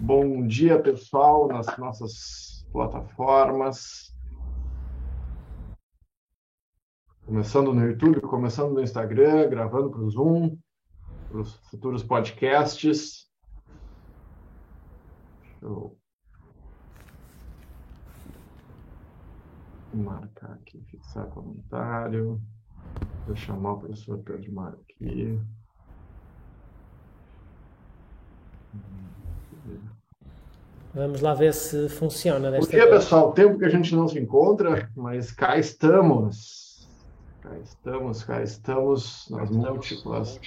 Bom dia, pessoal, nas nossas plataformas. Começando no YouTube, começando no Instagram, gravando para o Zoom, para os futuros podcasts. Deixa eu marcar aqui, fixar comentário. Vou chamar o professor Pedro Mário aqui. Vamos lá ver se funciona desta Bom dia, pessoal. Tempo que a gente não se encontra, mas cá estamos. Cá estamos, cá estamos nas múltiplas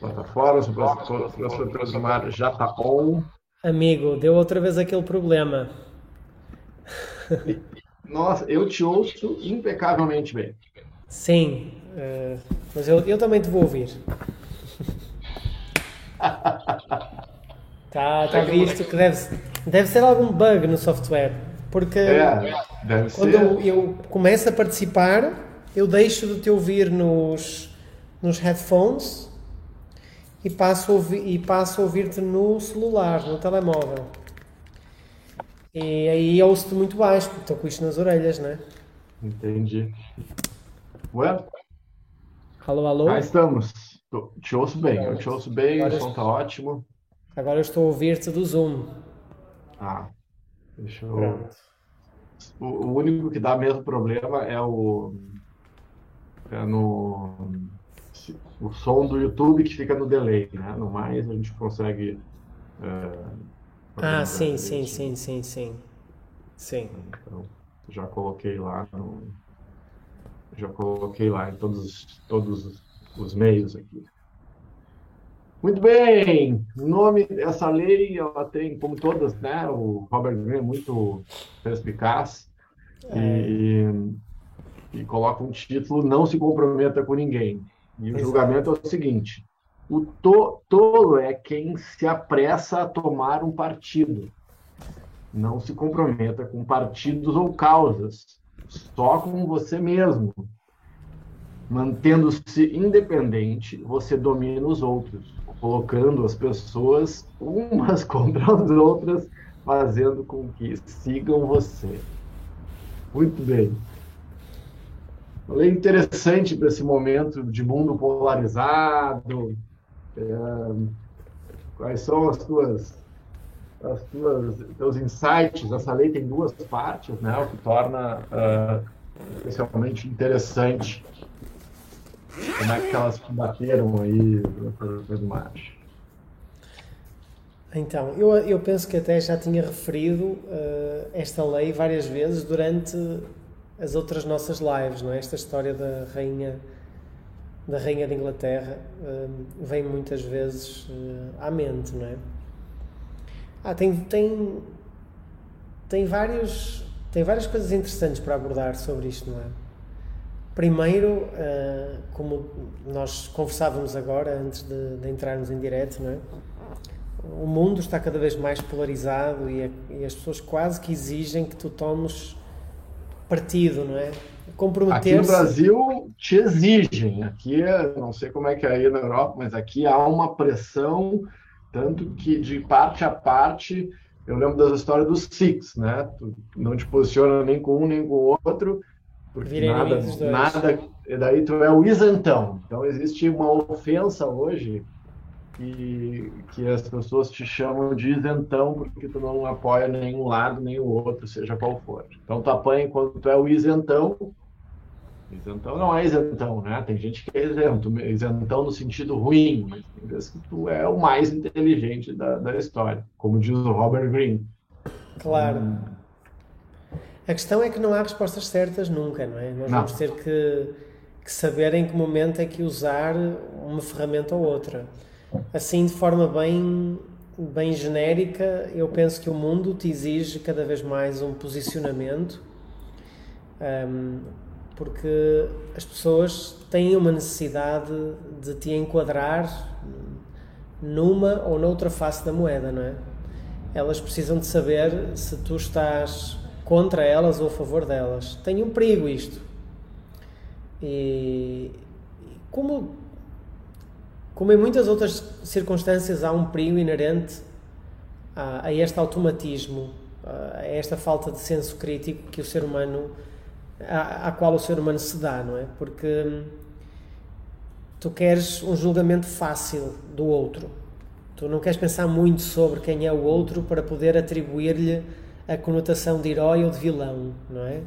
plataformas. O professor Mário já está on. Amigo, deu outra vez aquele problema. Nossa, eu te ouço impecavelmente bem. Sim, uh, mas eu, eu também te vou ouvir. Tá, tá visto que deve, deve ser algum bug no software. Porque é, quando eu, eu, começo a participar, eu deixo de te ouvir nos, nos headphones e passo a ouvir, e passo a ouvir-te no celular, no telemóvel. E aí ouço-te muito baixo, porque estou com isto nas orelhas, né? Entendi. Well, alô, alô? Cá estamos. Te ouço bem, eu te ouço bem, Agora o som está ótimo. Agora eu estou a ouvir-te do Zoom. Ah, deixa eu. O, o único que dá mesmo problema é o. É no. O som do YouTube que fica no delay, né? No mais a gente consegue. É, ah, sim, sim, sim, sim, sim. Sim. Então, já coloquei lá no. Já coloquei lá em todos, todos os meios aqui. Muito bem, o nome dessa lei, ela tem, como todas, né, o Robert Greene é muito perspicaz e, e coloca um título, não se comprometa com ninguém. E o julgamento é o seguinte, o to, tolo é quem se apressa a tomar um partido. Não se comprometa com partidos ou causas, só com você mesmo. Mantendo-se independente, você domina os outros colocando as pessoas umas contra as outras, fazendo com que sigam você. Muito bem. Falei interessante para esse momento de mundo polarizado. É, quais são as tuas, as tuas, teus insights? Essa lei tem duas partes, né? O que torna uh, especialmente interessante como é que elas combateram aí do macho? Então, eu, eu penso que até já tinha referido uh, esta lei várias vezes durante as outras nossas lives, não é? Esta história da rainha da rainha de Inglaterra uh, vem muitas vezes uh, à mente, não é? Ah, tem tem tem vários tem várias coisas interessantes para abordar sobre isto, não é? Primeiro, uh, como nós conversávamos agora antes de, de, entrarmos em direto, é? o mundo está cada vez mais polarizado e, a, e, as pessoas quase que exigem que tu tomes partido, não é? Comprometer-se. Aqui no Brasil te exigem. Aqui, não sei como é que é aí na Europa, mas aqui há uma pressão, tanto que de parte a parte, eu lembro das histórias dos Six, né? Tu não te posiciona nem com um nem com o outro porque Virei nada, nada, e daí tu é o isentão. Então existe uma ofensa hoje que, que as pessoas te chamam de isentão porque tu não apoia nenhum lado nem o outro, seja qual for. Então tu apanha enquanto tu é o isentão. Isentão não é isentão, né? Tem gente que é isento, isentão no sentido ruim, mas tem vezes que tu é o mais inteligente da, da história, como diz o Robert Greene. Claro. Hum, a questão é que não há respostas certas nunca, não é? Nós não. vamos ter que, que, saber em que momento é que usar uma ferramenta ou outra. Assim, de forma bem, bem genérica, eu penso que o mundo te exige cada vez mais um posicionamento, um, porque as pessoas têm uma necessidade de te enquadrar numa ou noutra face da moeda, não é? Elas precisam de saber se tu estás contra elas ou a favor delas. Tem um perigo isto. E como, como em muitas outras circunstâncias há um perigo inerente a, a este automatismo, a esta falta de senso crítico que o ser humano, à, à qual o ser humano se dá, não é? Porque hum, tu queres um julgamento fácil do outro. Tu não queres pensar muito sobre quem é o outro para poder atribuir-lhe a conotação de herói ou de vilão, não é?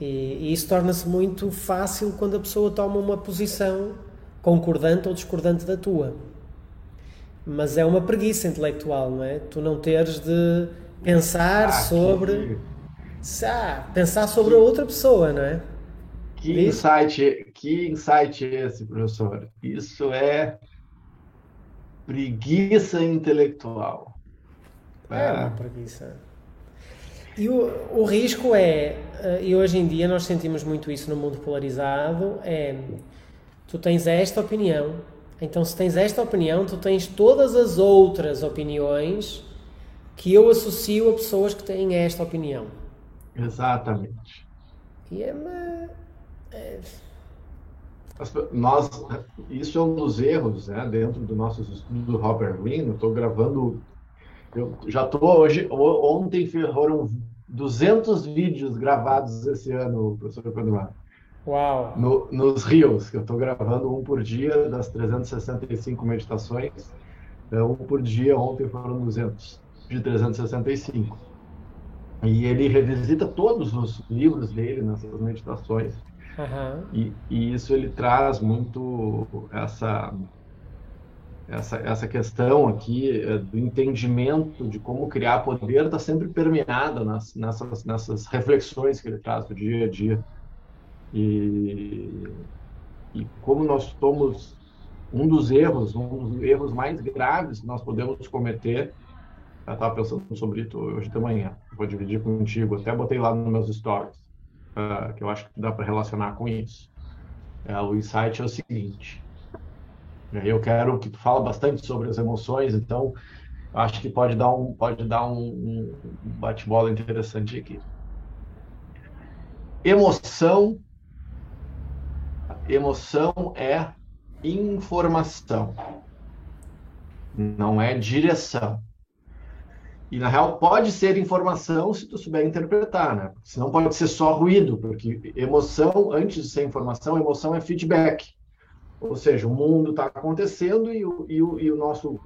E, e isso torna-se muito fácil quando a pessoa toma uma posição concordante ou discordante da tua. Mas é uma preguiça intelectual, não é? Tu não teres de pensar ah, sobre. Que... Ah, pensar sobre que... a outra pessoa, não é? Que insight, que insight é esse, professor? Isso é preguiça intelectual. É, é uma preguiça. E o, o risco é, eh, e hoje em dia nós sentimos muito isso no mundo polarizado, é tu tens esta opinião, então se tens esta opinião, tu tens todas as outras opiniões que eu associo a pessoas que têm esta opinião. Exatamente. E é, uma, é... Nós, isso é um dos erros, né, dentro do nosso estudo do Robert Greene. Eu estou gravando, eu já estou hoje. Ontem foram 200 vídeos gravados esse ano, professor Pedro Uau! No, nos rios, que eu estou gravando um por dia das 365 meditações. É, um por dia, ontem foram 200 de 365. E ele revisita todos os livros dele nessas meditações. Uhum. E, e, isso ele traz muito essa essa, essa questão aqui é, do entendimento de como criar poder está sempre permeada nas, nessas, nessas reflexões que ele traz do dia a dia. E, e como nós somos um dos erros, um dos erros mais graves que nós podemos cometer. Eu estava pensando sobre isso hoje de manhã, vou dividir contigo, até botei lá nos meus stories, uh, que eu acho que dá para relacionar com isso. É, o insight é o seguinte: eu quero que tu fala bastante sobre as emoções, então acho que pode dar um pode dar um, um bate-bola interessante aqui. Emoção emoção é informação, não é direção. E na real pode ser informação se tu souber interpretar, né? Senão pode ser só ruído, porque emoção, antes de ser informação, emoção é feedback. Ou seja, o mundo está acontecendo e o, e, o, e o nosso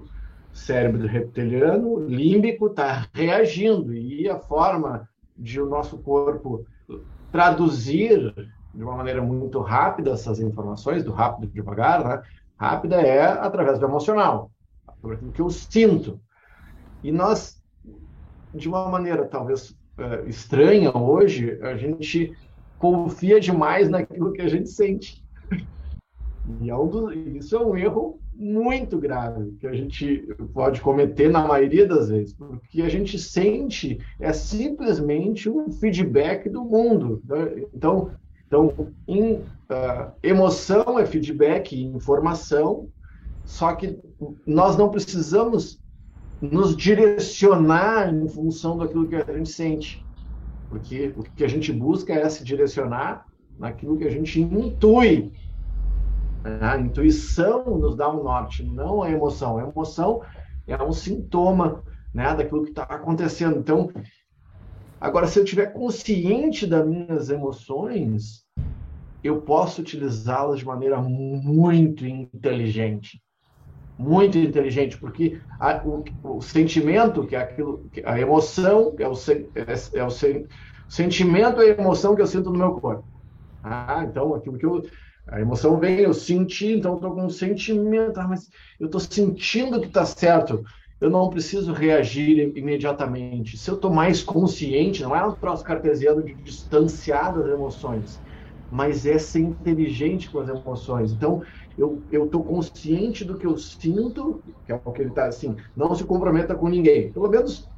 cérebro reptiliano límbico está reagindo. E a forma de o nosso corpo traduzir de uma maneira muito rápida essas informações, do rápido devagar, né? Rápida é através do emocional, por aquilo que eu sinto. E nós, de uma maneira talvez é, estranha hoje, a gente confia demais naquilo que a gente sente. E é um isso é um erro muito grave que a gente pode cometer na maioria das vezes, porque a gente sente é simplesmente um feedback do mundo. Né? Então, então in, uh, emoção é feedback, informação, só que nós não precisamos nos direcionar em função daquilo que a gente sente, porque o que a gente busca é se direcionar naquilo que a gente intui a intuição nos dá um norte, não a emoção. A emoção é um sintoma né, daquilo que está acontecendo. Então, agora, se eu estiver consciente das minhas emoções, eu posso utilizá-las de maneira muito inteligente. Muito inteligente, porque a, o, o, sentimento, que é aquilo, a emoção, é o, é, é o sen, sentimento e a emoção que eu sinto no meu corpo. Ah, então, aquilo que eu, a emoção vem, eu senti, então estou com um sentimento, ah, mas eu estou sentindo que está certo. Eu não preciso reagir imediatamente. Se eu estou mais consciente, não é um troço cartesiano de distanciar das emoções, mas é ser inteligente com as emoções. Então, eu estou consciente do que eu sinto, que é o que ele está assim, não se comprometa com ninguém. Pelo menos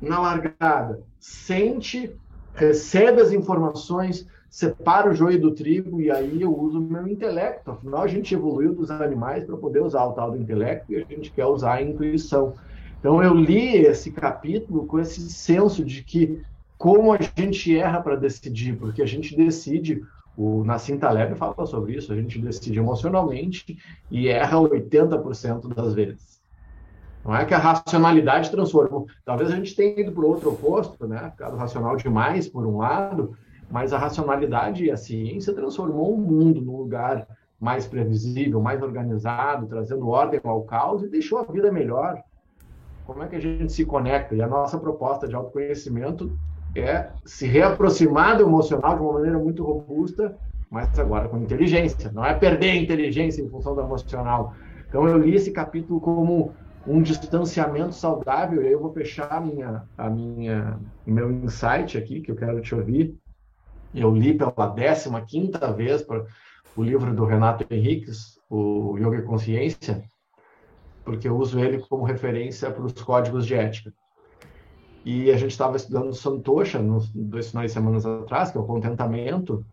na largada. Sente, recebe as informações, separo o joio do trigo e aí eu uso o meu intelecto. Afinal, a gente evoluiu dos animais para poder usar o tal do intelecto e a gente quer usar a intuição. Então, eu li esse capítulo com esse senso de que como a gente erra para decidir, porque a gente decide, o Nassim Taleb fala sobre isso, a gente decide emocionalmente e erra 80% das vezes. Não é que a racionalidade transformou. Talvez a gente tenha ido para o outro oposto, né? Ficado racional demais, por um lado, mas a racionalidade e a ciência transformou o mundo num lugar mais previsível, mais organizado, trazendo ordem ao caos e deixou a vida melhor. Como é que a gente se conecta? E a nossa proposta de autoconhecimento é se reaproximar do emocional de uma maneira muito robusta, mas agora com inteligência. Não é perder a inteligência em função do emocional. Então eu li esse capítulo como um distanciamento saudável, e aí eu vou fechar a minha, a minha, meu insight aqui, que eu quero te ouvir. Eu li pela 15 quinta vez o livro do Renato Henriques, o Yoga e Consciência, porque eu uso ele como referência para os códigos de ética. E a gente estava estudando Santosha, nos dois finais de semanas atrás, que é o contentamento,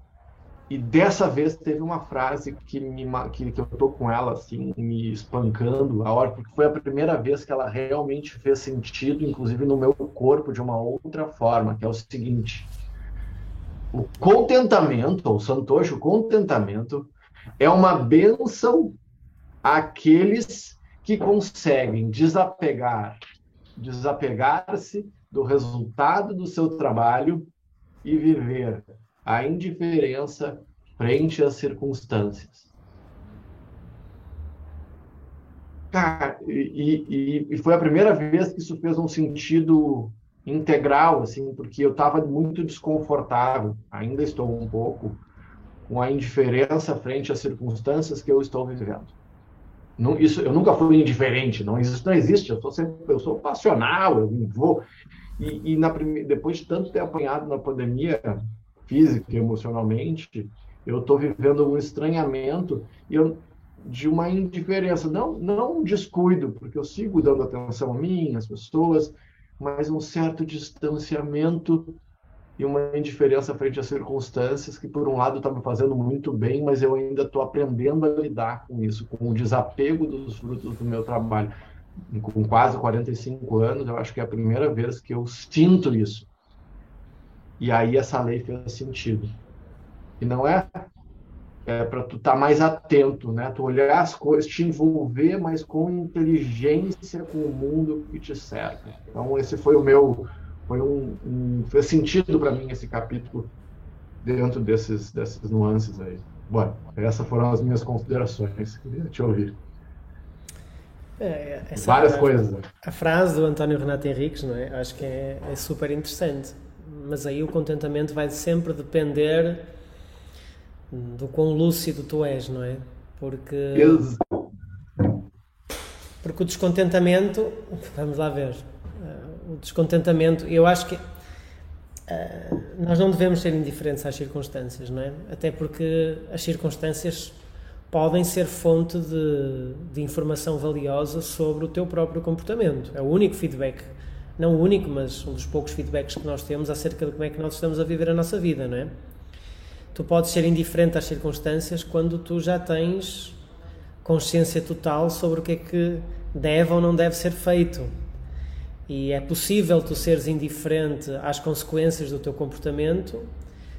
e dessa vez teve uma frase que, me, que, que eu tô com ela assim, me espancando a hora, porque foi a primeira vez que ela realmente fez sentido, inclusive no meu corpo, de uma outra forma, que é o seguinte: o contentamento, o santoshi, o contentamento, é uma benção àqueles que conseguem desapegar, desapegar-se do resultado do seu trabalho e viver a indiferença frente às circunstâncias. Cara, e, e, e, foi a primeira vez que isso fez um sentido integral, assim, porque eu estava muito desconfortável, ainda estou um pouco, com a indiferença frente às circunstâncias que eu estou vivendo. Não, isso, eu nunca fui indiferente, não, isso não existe, eu sou sempre, eu sou passional, eu vou. E, e na, depois de tanto ter apanhado na pandemia, física e emocionalmente, eu estou vivendo um estranhamento e eu, de uma indiferença, não, não um descuido, porque eu sigo dando atenção a mim, às pessoas, mas um certo distanciamento e uma indiferença frente às circunstâncias que, por um lado, está me fazendo muito bem, mas eu ainda estou aprendendo a lidar com isso, com o desapego dos frutos do meu trabalho. Com quase 45 anos, eu acho que é a primeira vez que eu sinto isso. E aí essa lei fez sentido. E não é, é para tu estar tá mais atento, né? Tu olhar as coisas, te envolver, mas com inteligência com o mundo que te cerca. Então esse foi o meu, foi um, um fez sentido para mim esse capítulo dentro desses dessas nuances aí. Bom, essas foram as minhas considerações. Queria te ouvir. É, Várias coisas. A frase do António Renato Henriques, não é? Acho que é, é super interessante mas aí o contentamento vai sempre depender do quão lúcido tu és, não é? Porque. Porque o descontentamento. Vamos lá ver. Uh, o descontentamento, eu acho que. Uh, nós não devemos ser indiferentes às circunstâncias, não é? Até porque as circunstâncias podem ser fonte de, de informação valiosa sobre o teu próprio comportamento. É o único feedback não o único, mas um dos poucos feedbacks que nós temos acerca de como é que nós estamos a viver a nossa vida, não é? Tu podes ser indiferente às circunstâncias quando tu já tens consciência total sobre o que é que deve ou não deve ser feito. E é possível tu seres indiferente às consequências do teu comportamento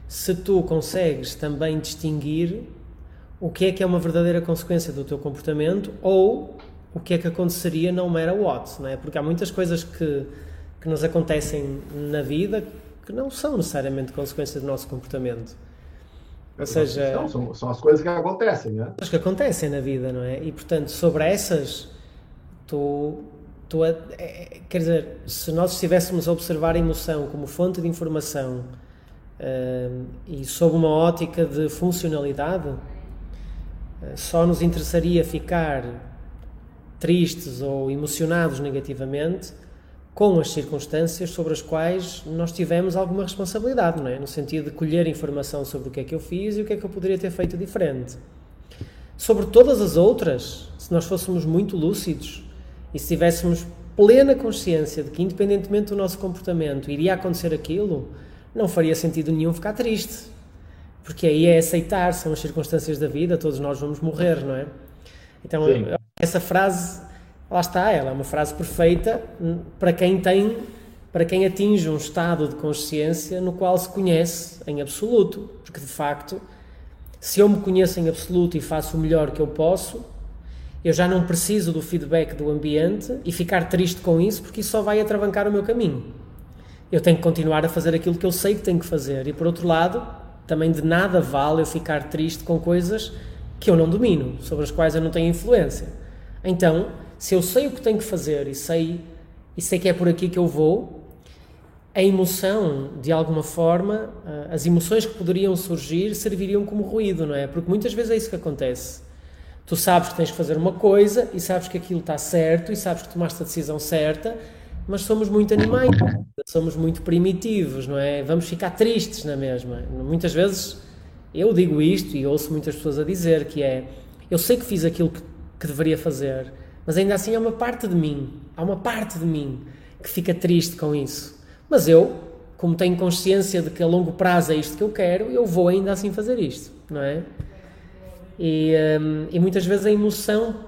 se tu consegues também distinguir o que é que é uma verdadeira consequência do teu comportamento ou o que é que aconteceria no matter what, não é? Porque há muitas coisas que que nos acontecem na vida que não são necessariamente consequência do nosso comportamento. Ou seja, não, são, são as coisas que acontecem, né? As que acontecem na vida, não é? E portanto, sobre essas, tu, tu é, é, quer dizer, se nós estivéssemos a observar a emoção como fonte de informação uh, e sob uma ótica de funcionalidade, uh, só nos interessaria ficar tristes ou emocionados negativamente com as circunstâncias sobre as quais nós tivemos alguma responsabilidade, não é? No sentido de colher informação sobre o que é que eu fiz e o que é que eu poderia ter feito diferente. Sobre todas as outras, se nós fôssemos muito lúcidos e se tivéssemos plena consciência de que, independentemente do nosso comportamento, iria acontecer aquilo, não faria sentido nenhum ficar triste. Porque aí é aceitar, são as circunstâncias da vida, todos nós vamos morrer, não é? Então, Sim. essa frase lá está, ela é uma frase perfeita para quem tem, para quem atinge um estado de consciência no qual se conhece em absoluto, porque de facto, se eu me conheço em absoluto e faço o melhor que eu posso, Eu já não preciso do feedback do ambiente e ficar triste com isso, porque isso só vai atravancar o meu caminho. Eu tenho que continuar a fazer aquilo que eu sei que tenho que fazer. E por outro lado, também de nada vale eu ficar triste com coisas que eu não domino, sobre as quais eu não tenho influência. Então, se eu sei o que tenho que fazer e sei, e sei que é por aqui que eu vou, a emoção, de alguma forma, eh, as emoções que poderiam surgir serviriam como ruído, não é? Porque muitas vezes é isso que acontece. Tu sabes que tens que fazer uma coisa e sabes que aquilo está certo e sabes que tomaste a decisão certa, mas somos muito animais, somos muito primitivos, não é? Vamos ficar tristes na mesma. Muitas vezes eu digo isto e ouço muitas pessoas a dizer que é eu sei que fiz aquilo que, que deveria fazer, mas ainda assim há uma parte de mim, há uma parte de mim que fica triste com isso. Mas eu, como tenho consciência de que a longo prazo é isto que eu quero, eu vou ainda assim fazer isto, não é? E, um, e muitas vezes a emoção,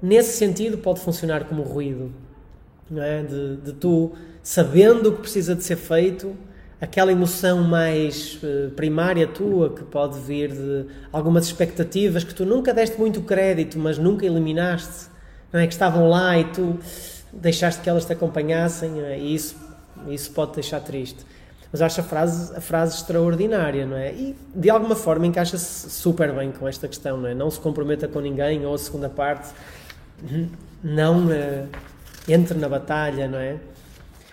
nesse sentido, pode funcionar como ruído, não é? De, de tu sabendo o que precisa de ser feito, aquela emoção mais uh, primária tua, que pode vir de algumas expectativas que tu nunca deste muito crédito, mas nunca eliminaste, não é? Que estavam lá e tu deixaste que elas te acompanhassem, é? e isso, isso pode deixar triste. Mas acho a frase, a frase extraordinária, não é? E de alguma forma encaixa-se super bem com esta questão, não é? Não se comprometa com ninguém, ou a segunda parte, não uh, entre na batalha, não é?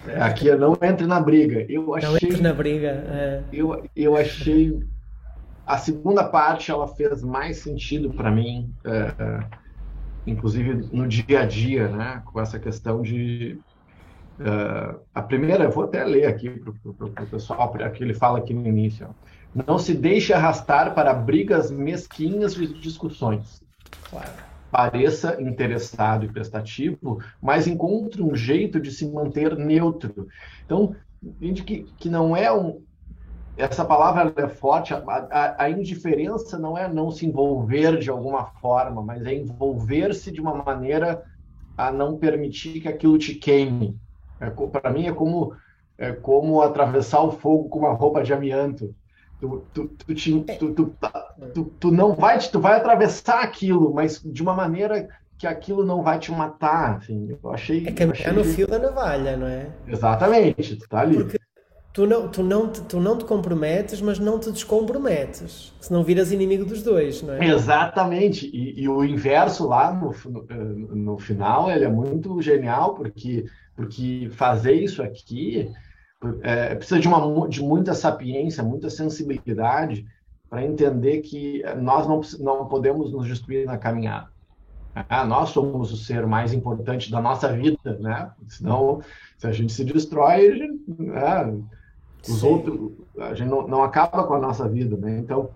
é? Aqui é não entre na briga. Eu achei, não entre na briga. É. Eu, eu achei. A segunda parte ela fez mais sentido para mim, é, é, inclusive no dia a dia, né? Com essa questão de Uh, a primeira, eu vou até ler aqui para o pessoal, que ele fala aqui no início. Não se deixe arrastar para brigas mesquinhas de discussões. Claro. Pareça interessado e prestativo, mas encontre um jeito de se manter neutro. Então, entende que, que não é um. Essa palavra é forte, a, a, a indiferença não é não se envolver de alguma forma, mas é envolver-se de uma maneira a não permitir que aquilo te queime é, para mim é como é como atravessar o fogo com uma roupa de amianto. Tu, tu, tu, te, é. tu, tu, não vai tu vai atravessar aquilo, mas de uma maneira que aquilo não vai te matar. Assim, eu achei. É que é no fio da navalha, não é? Exatamente, tu tá ali. Porque tu não, tu, não te, tu não te comprometes, mas não te descomprometes. Senão viras inimigo dos dois, não é? Exatamente. E, e o inverso lá no, no, no final ele é muito genial, porque porque fazer isso aqui é, precisa de, uma, de muita sapiência, muita sensibilidade para entender que nós não, não podemos nos destruir na caminhada. Ah, nós somos o ser mais importante da nossa vida, né? Senão, se a gente se destrói, a gente, né? Os outros, a gente não, não, acaba com a nossa vida, né? Então,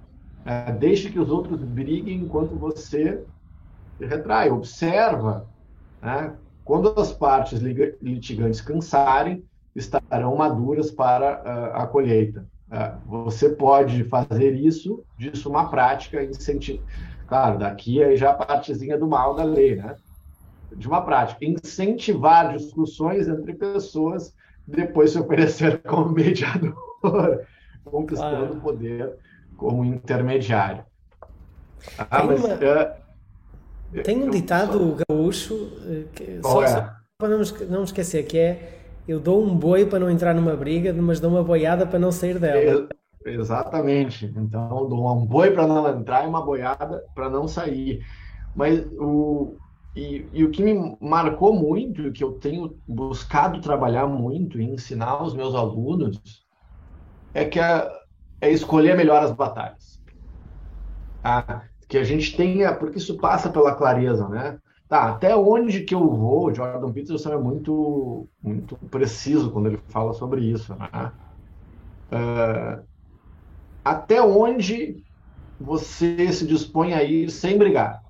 é, deixe que os outros briguem enquanto você retrai, observa, né? Quando as partes litigantes cansarem, estarão maduras para uh, a colheita. Uh, você pode fazer isso, disso uma prática, incentivar. Claro, daqui aí já a partezinha do mal da lei, né? De uma prática. Incentivar discussões entre pessoas, depois se oferecer como mediador, conquistando o poder como intermediário. Ah, mas, uma... uh, tem um ditado gaúcho, eh, que, só, é? só, para não, não esquecer, que é eu dou um boi para não entrar numa briga, mas dou uma boiada para não sair dela. É, exatamente. Então, dou um boi para não entrar e uma boiada para não sair. Mas o, e, e, o que me marcou muito, e que eu tenho buscado trabalhar muito e ensinar os meus alunos, é que é, é escolher melhor as batalhas. Ah, que a gente tenha, porque isso passa pela clareza, né? Tá, até onde que eu vou? Jordan Peterson é muito, muito preciso quando ele fala sobre isso, né? Uh, até onde você se dispõe a ir sem brigar?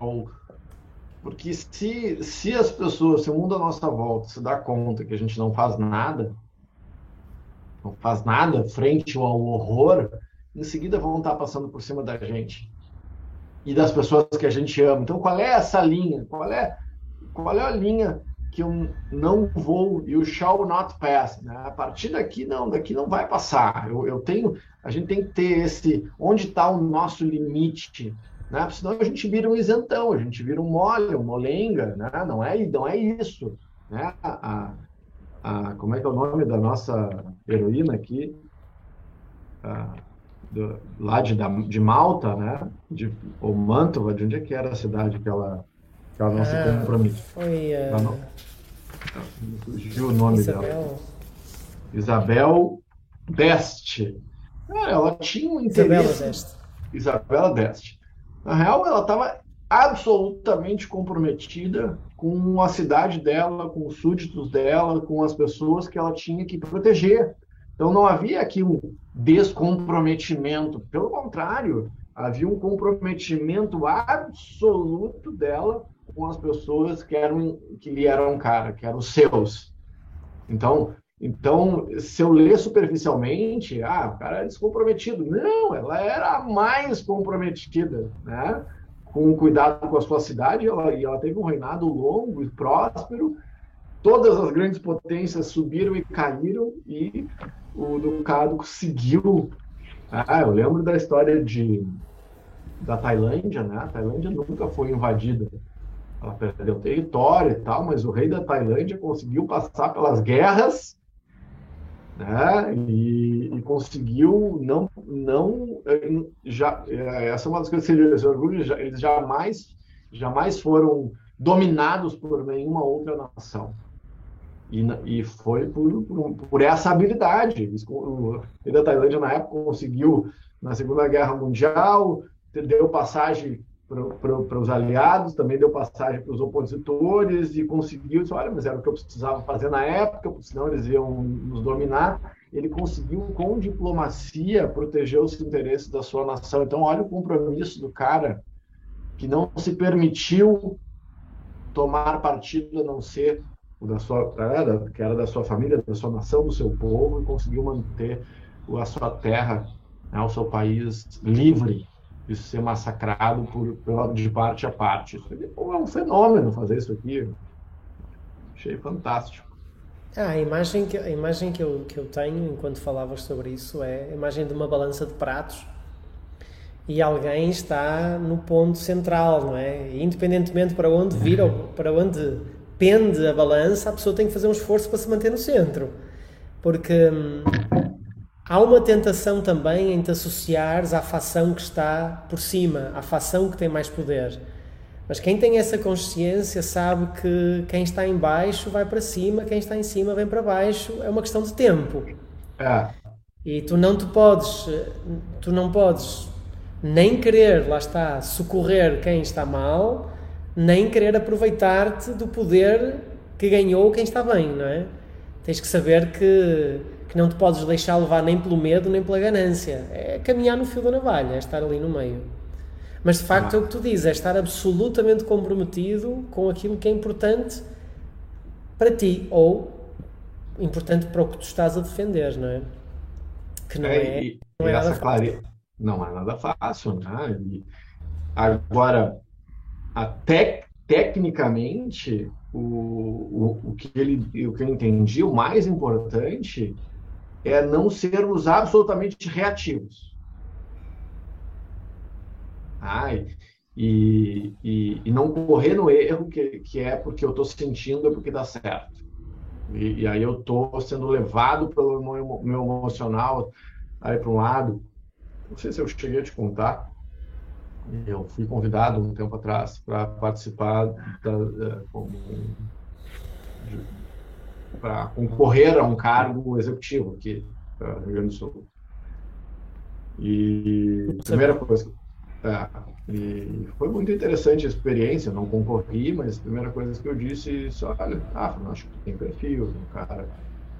Ou, porque se, se as pessoas, se o mundo à nossa volta se dá conta que a gente não faz nada, não faz nada frente ao horror, em seguida vão estar passando por cima da gente e das pessoas que a gente ama. Então, qual é essa linha? Qual é, qual é a linha que eu não vou e o shall not pass? Né? A partir daqui, não, daqui não vai passar. Eu, eu tenho, a gente tem que ter esse, onde está o nosso limite né? Senão a gente vira um isentão, a gente vira um mole, um molenga, né? Não é, não é isso, né? A, a, como é que é o nome da nossa heroína aqui? A, do, lá de, de Malta, né? De, ou Mantova, de onde é que era a cidade que ela, que ela não ah, se comprometeu? Foi. Uh... Não, surgiu o nome Isabel. dela. Isabel Deste. ela tinha um interesse. Isabela Deste. Isabela Deste. Na real, ela estava absolutamente comprometida com a cidade dela, com os súditos dela, com as pessoas que ela tinha que proteger. Então não havia aqui um descomprometimento, pelo contrário, havia um comprometimento absoluto dela com as pessoas que eram que lhe eram cara, que eram seus. Então, então, se eu ler superficialmente, ah, o cara é descomprometido. Não, ela era a mais comprometida, né? Com cuidado com a sua cidade, ela, e ela teve um reinado longo e próspero. Todas as grandes potências subiram e caíram, e o Ducado seguiu. Ah, eu lembro da história de, da Tailândia, né? A Tailândia nunca foi invadida. Ela perdeu território e tal, mas o rei da Tailândia conseguiu passar pelas guerras né? E, e, conseguiu não não já essa é uma das coisas que eles orgulham eles jamais jamais foram dominados por nenhuma outra nação e, e foi por, por, por essa habilidade o rei da Tailândia na época conseguiu na Segunda Guerra Mundial deu passagem para os aliados, também deu passagem para os opositores e conseguiu, disse, olha, mas era o que eu precisava fazer na época, senão eles iam nos dominar. Ele conseguiu, com diplomacia, proteger os interesses da sua nação. Então, olha o compromisso do cara que não se permitiu tomar partido a não ser o da sua, era, que era da sua família, da sua nação, do seu povo, e conseguiu manter a sua terra, né, o seu país livre de ser massacrado por, de parte a parte. Isso é um fenômeno fazer isso aqui. Achei fantástico. Ah, a imagem, que, a imagem que, eu, que eu tenho enquanto falavas sobre isso é a imagem de uma balança de pratos e alguém está no ponto central, não é? E independentemente para onde vira, para onde pende a balança, a pessoa tem que fazer um esforço para se manter no centro. Porque hum, Há uma tentação também em te associares à facção que está por cima, à facção que tem mais poder. Mas quem tem essa consciência sabe que quem está em baixo vai para cima, quem está em cima vem para baixo, é uma questão de tempo. É. E tu não te podes, tu não podes nem querer, lá está, socorrer quem está mal, nem querer aproveitar-te do poder que ganhou quem está bem, não é? Tens que saber que que não te podes deixar levar nem pelo medo nem pela ganância. É caminhar no fio da navalha, é estar ali no meio. Mas de facto ah. é o que tu dizes, é estar absolutamente comprometido com aquilo que é importante para ti ou importante para o que tu estás a defender, não é? Que não é, é, e, não é nada fácil. Não é nada fácil, né? E agora, até tecnicamente, o, o, o, que ele, o que eu entendi, o mais importante é não sermos absolutamente reativos. Ai, e, e, e, não correr no erro que, que é porque eu estou sentindo é porque dá certo. E, e aí eu estou sendo levado pelo meu, meu emocional aí para um lado. Não sei se eu cheguei a te contar. Eu fui convidado um tempo atrás para participar da, da, como, de, para concorrer a um cargo executivo aqui no Rio do Sul. E primeira coisa. É, e foi muito interessante a experiência, não concorri, mas a primeira coisa que eu disse, só, olha, ah, acho que tem perfil, um cara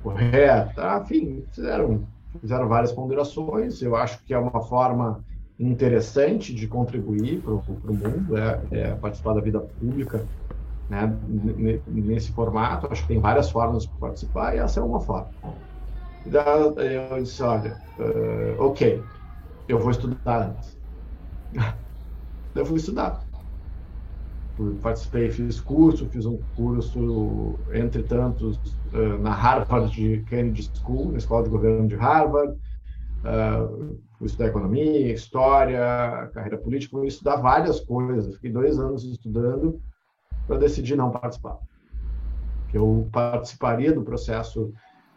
correto, ah, enfim, fizeram, fizeram várias ponderações, eu acho que é uma forma interessante de contribuir para o mundo, é, é participar da vida pública né, nesse formato. Acho que tem várias formas de participar e essa é uma forma. Eu disse, olha, uh, ok, eu vou estudar antes. eu fui estudar. Participei, fiz curso, fiz um curso, entre tantos, uh, na Harvard Kennedy School, na Escola de Governo de Harvard. Uh, fui estudar economia, história, carreira política, fui estudar várias coisas. Fiquei dois anos estudando para decidir não participar. Eu participaria do processo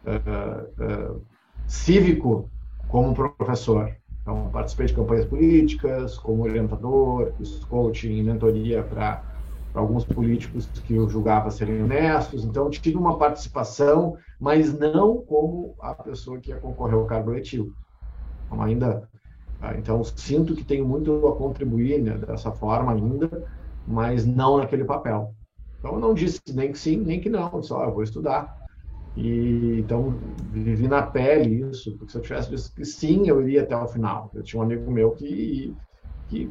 uh, uh, cívico como professor. Então, participei de campanhas políticas, como orientador, fiz coaching mentoria para alguns políticos que eu julgava serem honestos. Então, tive uma participação, mas não como a pessoa que ia concorrer ao cargo eletivo. Então, ainda, ah, então sinto que tenho muito a contribuir né, dessa forma ainda, mas não naquele papel. Então, eu não disse nem que sim, nem que não. Só eu vou estudar. E então vivi na pele isso, porque se eu tivesse dito que sim, eu iria até o final. Eu tinha um amigo meu que, que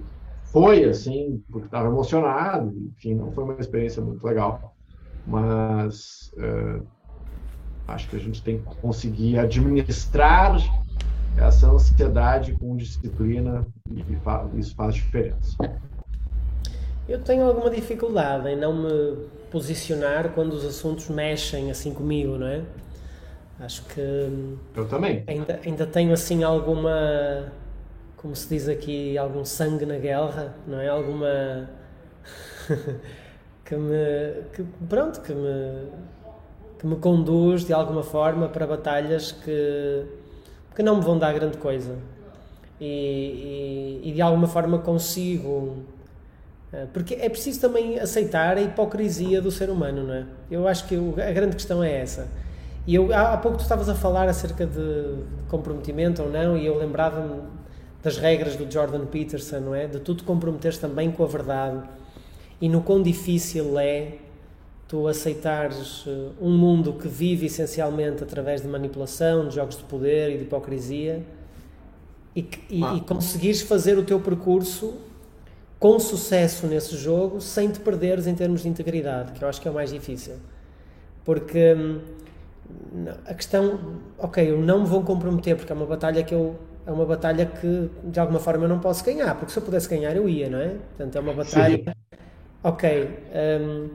foi assim, porque estava emocionado, enfim, não foi uma experiência muito legal. Mas uh, acho que a gente tem que conseguir administrar essa ansiedade com disciplina e isso faz diferença. Eu tenho alguma dificuldade em não me posicionar quando os assuntos mexem assim comigo, não é? Acho que. Eu também. Ainda, ainda tenho assim alguma. Como se diz aqui, algum sangue na guerra, não é? Alguma. que me. Que, pronto, que me. que me conduz de alguma forma para batalhas que. que não me vão dar grande coisa. E, e, e de alguma forma consigo porque é preciso também aceitar a hipocrisia do ser humano, não é? Eu acho que a grande questão é essa. E eu, há pouco tu estavas a falar acerca de comprometimento ou não, e eu lembrava-me das regras do Jordan Peterson, não é? De tu te comprometeres também com a verdade e no quão difícil é tu aceitares eh, um mundo que vive essencialmente através de manipulação, de jogos de poder e de hipocrisia e, e, ah. e conseguires fazer o teu percurso com sucesso nesse jogo sem te perderes em termos de integridade, que eu acho que é o mais difícil. Porque hum, a questão, ok, eu não me vou comprometer porque é uma batalha que eu é uma batalha que de alguma forma eu não posso ganhar, porque se eu pudesse ganhar eu ia, não é? Portanto, é uma batalha. Sim. Ok, um,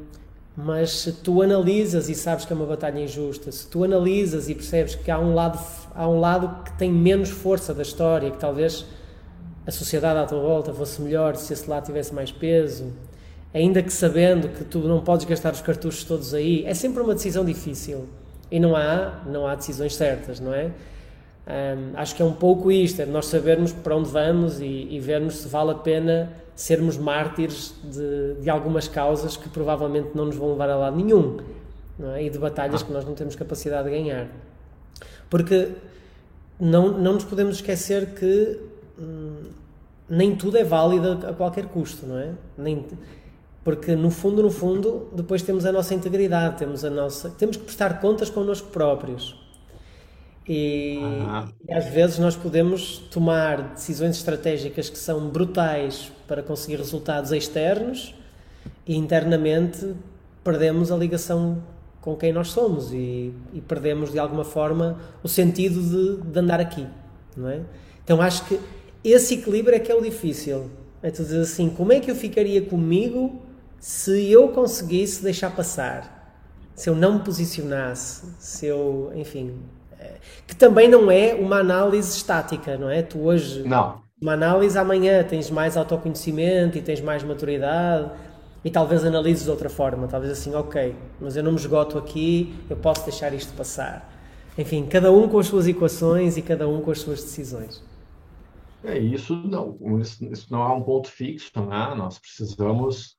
mas se tu analisas e sabes que é uma batalha injusta, se tu analisas e percebes que há um lado, há um lado que tem menos força da história, que talvez a sociedade à tua volta fosse melhor se esse lado tivesse mais peso, ainda que sabendo que tu não podes gastar os cartuchos todos aí, é sempre uma decisão difícil e não há, não há decisões certas, não é? Um, acho que é um pouco isto, é nós sabermos para onde vamos e, e vermos se vale a pena sermos mártires de, de, algumas causas que provavelmente não nos vão levar a lado nenhum é? e de batalhas que nós não temos capacidade de ganhar. Porque não, não nos podemos esquecer que hum, nem tudo é válido a qualquer custo, não é? Nem, porque no fundo, no fundo, depois temos a nossa integridade, temos a nossa, temos que prestar contas connosco próprios. E, e, às vezes nós podemos tomar decisões estratégicas que são brutais para conseguir resultados externos e internamente perdemos a ligação com quem nós somos e, e perdemos de alguma forma o sentido de, de andar aqui, não é? Então acho que esse equilíbrio é que é o difícil. É tu dizer assim, como é que eu ficaria comigo se eu conseguisse deixar passar? Se eu não me posicionasse, se eu, enfim, é, que também não é uma análise estática, não é? Tu hoje, não. uma análise amanhã tens mais autoconhecimento e tens mais maturidade e talvez analises de outra forma, talvez assim, ok, mas eu não me esgoto aqui, eu posso deixar isto passar. Enfim, cada um com as suas equações e cada um com as suas decisões. É, isso não, isso, não é um ponto fixo, né? Nós precisamos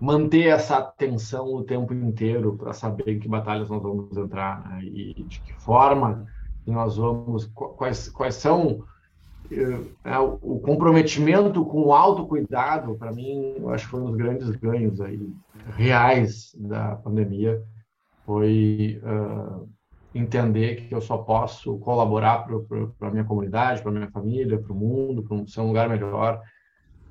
manter essa atenção o tempo inteiro para saber em que batalhas nós vamos entrar né? e de que forma nós vamos, quais, quais são é, o comprometimento com o autocuidado, para mim, eu acho que foi um dos grandes ganhos aí, reais da pandemia, foi uh, entender que eu só posso colaborar para a minha comunidade, para a minha família, para o mundo, para ser um lugar melhor.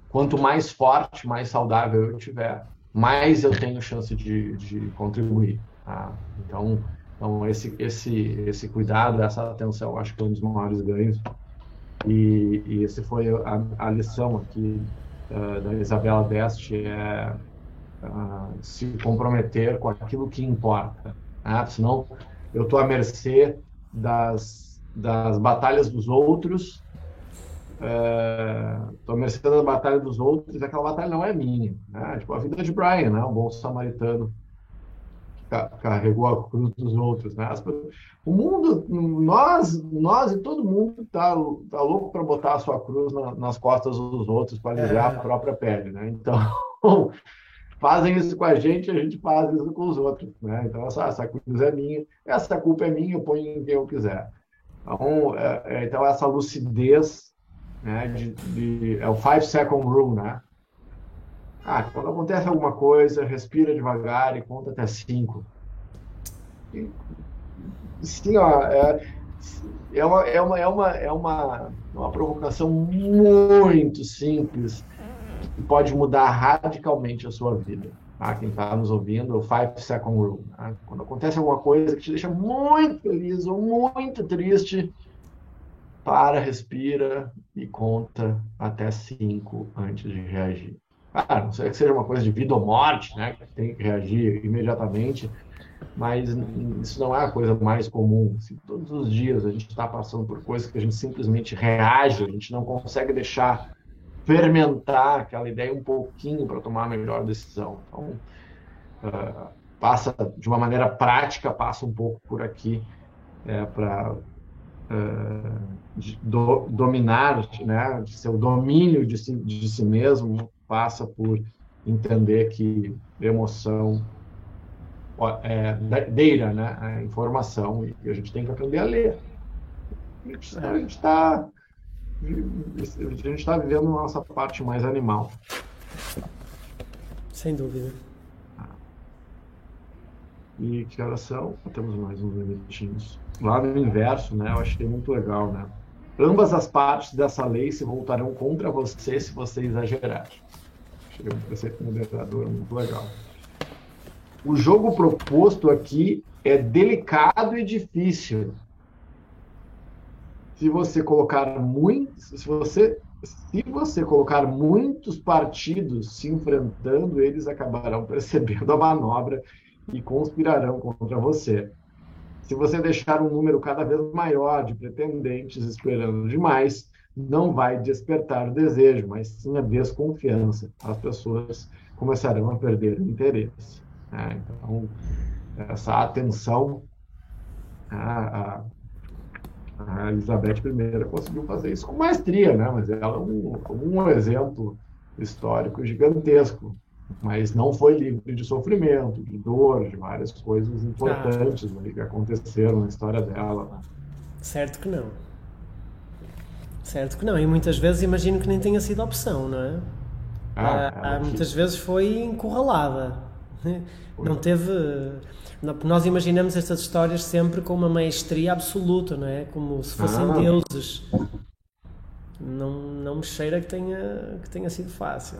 Quanto mais forte, mais saudável eu tiver, mais eu tenho chance de, de contribuir. Tá? Então, então esse, esse, esse cuidado, essa atenção, acho que é um dos maiores ganhos. E, e esse foi a, a lição aqui uh, da Isabela Best, é uh, se comprometer com aquilo que importa. Tá? Senão, eu estou à mercê das, das batalhas dos outros estou uh, merecendo a batalha dos outros, aquela batalha não é minha. Né? Tipo, a vida de Brian, né? um bom samaritano, carregou a cruz dos outros. Né? O mundo, nós, nós e todo mundo está tá louco para botar a sua cruz na, nas costas dos outros para aliviar é. a própria pele. Né? Então, fazem isso com a gente, a gente faz isso com os outros. Né? Então, essa, essa cruz é minha, essa culpa é minha, eu ponho em quem eu quiser. Então, é, é, então essa lucidez né, de, de, é o five second rule, né? Ah, quando acontece alguma coisa, respira devagar e conta até cinco. E, sim, ó, é, é, uma, é, uma, é, uma, é uma, uma provocação muito simples que pode mudar radicalmente a sua vida. Tá? Quem está nos ouvindo, o Five Second Rule. Tá? Quando acontece alguma coisa que te deixa muito feliz ou muito triste, para, respira e conta até cinco antes de reagir. Ah, não sei que seja uma coisa de vida ou morte, né? Que tem que reagir imediatamente, mas isso não é a coisa mais comum. Assim, todos os dias a gente está passando por coisas que a gente simplesmente reage, a gente não consegue deixar fermentar aquela ideia um pouquinho para tomar a melhor decisão. Então, uh, passa de uma maneira prática, passa um pouco por aqui é, para uh, do, dominar, né, seu domínio de si, de si mesmo passa por entender que emoção é data, né? A informação e a gente tem que aprender a ler. A gente está a gente está vivendo a nossa parte mais animal. Sem dúvida. E que horas são? Temos mais uns minutinhos. Lá no inverso, né? Eu achei muito legal, né? Ambas as partes dessa lei se voltarão contra você se você exagerar. Achei um preceito moderador muito legal. O jogo proposto aqui é delicado e difícil. Se você colocar muito, se você se você colocar muitos partidos se enfrentando, eles acabarão percebendo a manobra e conspirarão contra você. Se você deixar um número cada vez maior de pretendentes esperando demais, não vai despertar o desejo, mas sim a desconfiança. As pessoas começarão a perder o interesse. Né? Então, essa atenção, a, a, Elizabeth I conseguiu fazer isso com maestria, né? mas ela é um, um exemplo histórico gigantesco, mas não foi livre de sofrimento, de dor, de várias coisas importantes ah. que aconteceram na história dela. Certo que não. Certo que não, e muitas vezes imagino que nem tenha sido opção, não é? Ah, ah, muitas vezes foi encurralada. Não teve. Nós imaginamos estas histórias sempre com uma maestria absoluta, não é? Como se fossem ah. deuses. Não, não me cheira que tenha, que tenha sido fácil.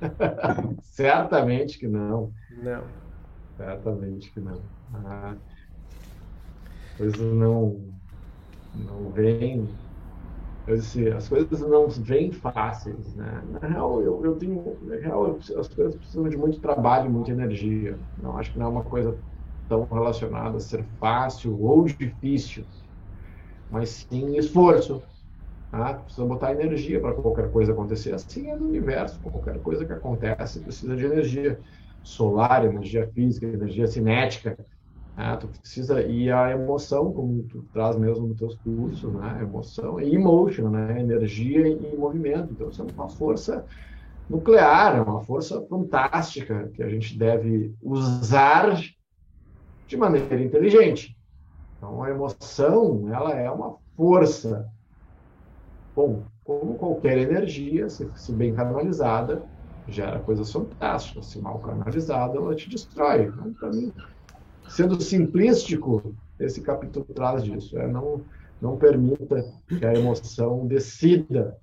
Certamente que não. Não. Certamente que não. Ah, coisas não, não vêm Disse, as coisas não vêm fáceis, né? Na real, eu, eu tenho, na real, as coisas precisam de muito trabalho, muita energia. Não acho que não é uma coisa tão relacionada a ser fácil ou difícil, mas sim esforço. Tá? Precisa botar energia para qualquer coisa acontecer. Assim é no universo, qualquer coisa que acontece precisa de energia solar, energia física, energia cinética. Né? Tu precisa, e a emoção, como tu traz mesmo nos teus cursos, né? Emoção e emotion, né? Energia e movimento. Então, isso é uma força nuclear, é uma força fantástica que a gente deve usar de maneira inteligente. Então, a emoção, ela é uma força. Bom, como qualquer energia, se, se bem canalizada, gera coisas fantásticas. Se mal canalizada, ela te destrói. Então, para mim, sendo simplístico, esse capítulo traz disso. É, não, não permita que a emoção decida.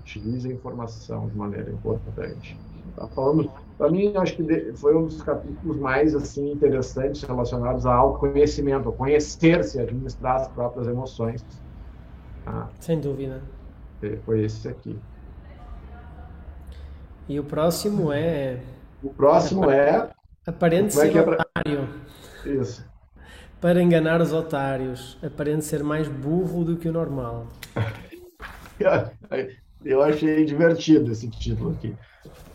Utilize a informação de maneira importante. Tá falando, para mim, acho que foi um dos capítulos mais assim interessantes relacionados ao autoconhecimento, a conhecer-se, administrar as próprias emoções. Tá? Sem dúvida. Foi esse aqui. E o próximo é. O próximo é. Aparente ser é otário. Isso. Para enganar os otários, aparente ser mais burro do que o normal. Eu achei divertido esse título aqui.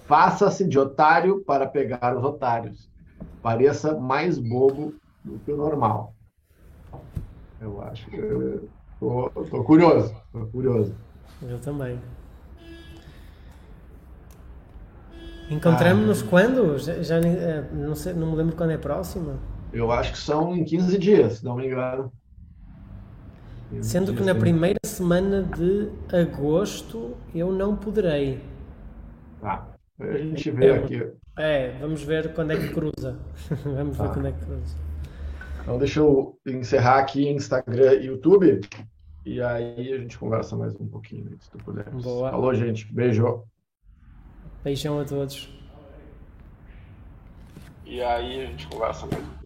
Faça-se de otário para pegar os otários. Pareça mais bobo do que o normal. Eu acho que eu tô, tô curioso, tô curioso. Eu também. Encontramos-nos ah, quando? Já, já, eh, não, sei, não me lembro quando é próxima. Eu acho que são em 15 dias, se não me engano. Sendo que na primeira semana de agosto eu não poderei. Tá. A gente vê é, aqui. É, vamos ver quando é que cruza. vamos tá. ver quando é que cruza. Então deixa eu encerrar aqui Instagram e YouTube. E aí a gente conversa mais um pouquinho, se tu puder. Boa. Falou, gente. Beijo. Beijão a todos. E aí a gente conversa pouquinho.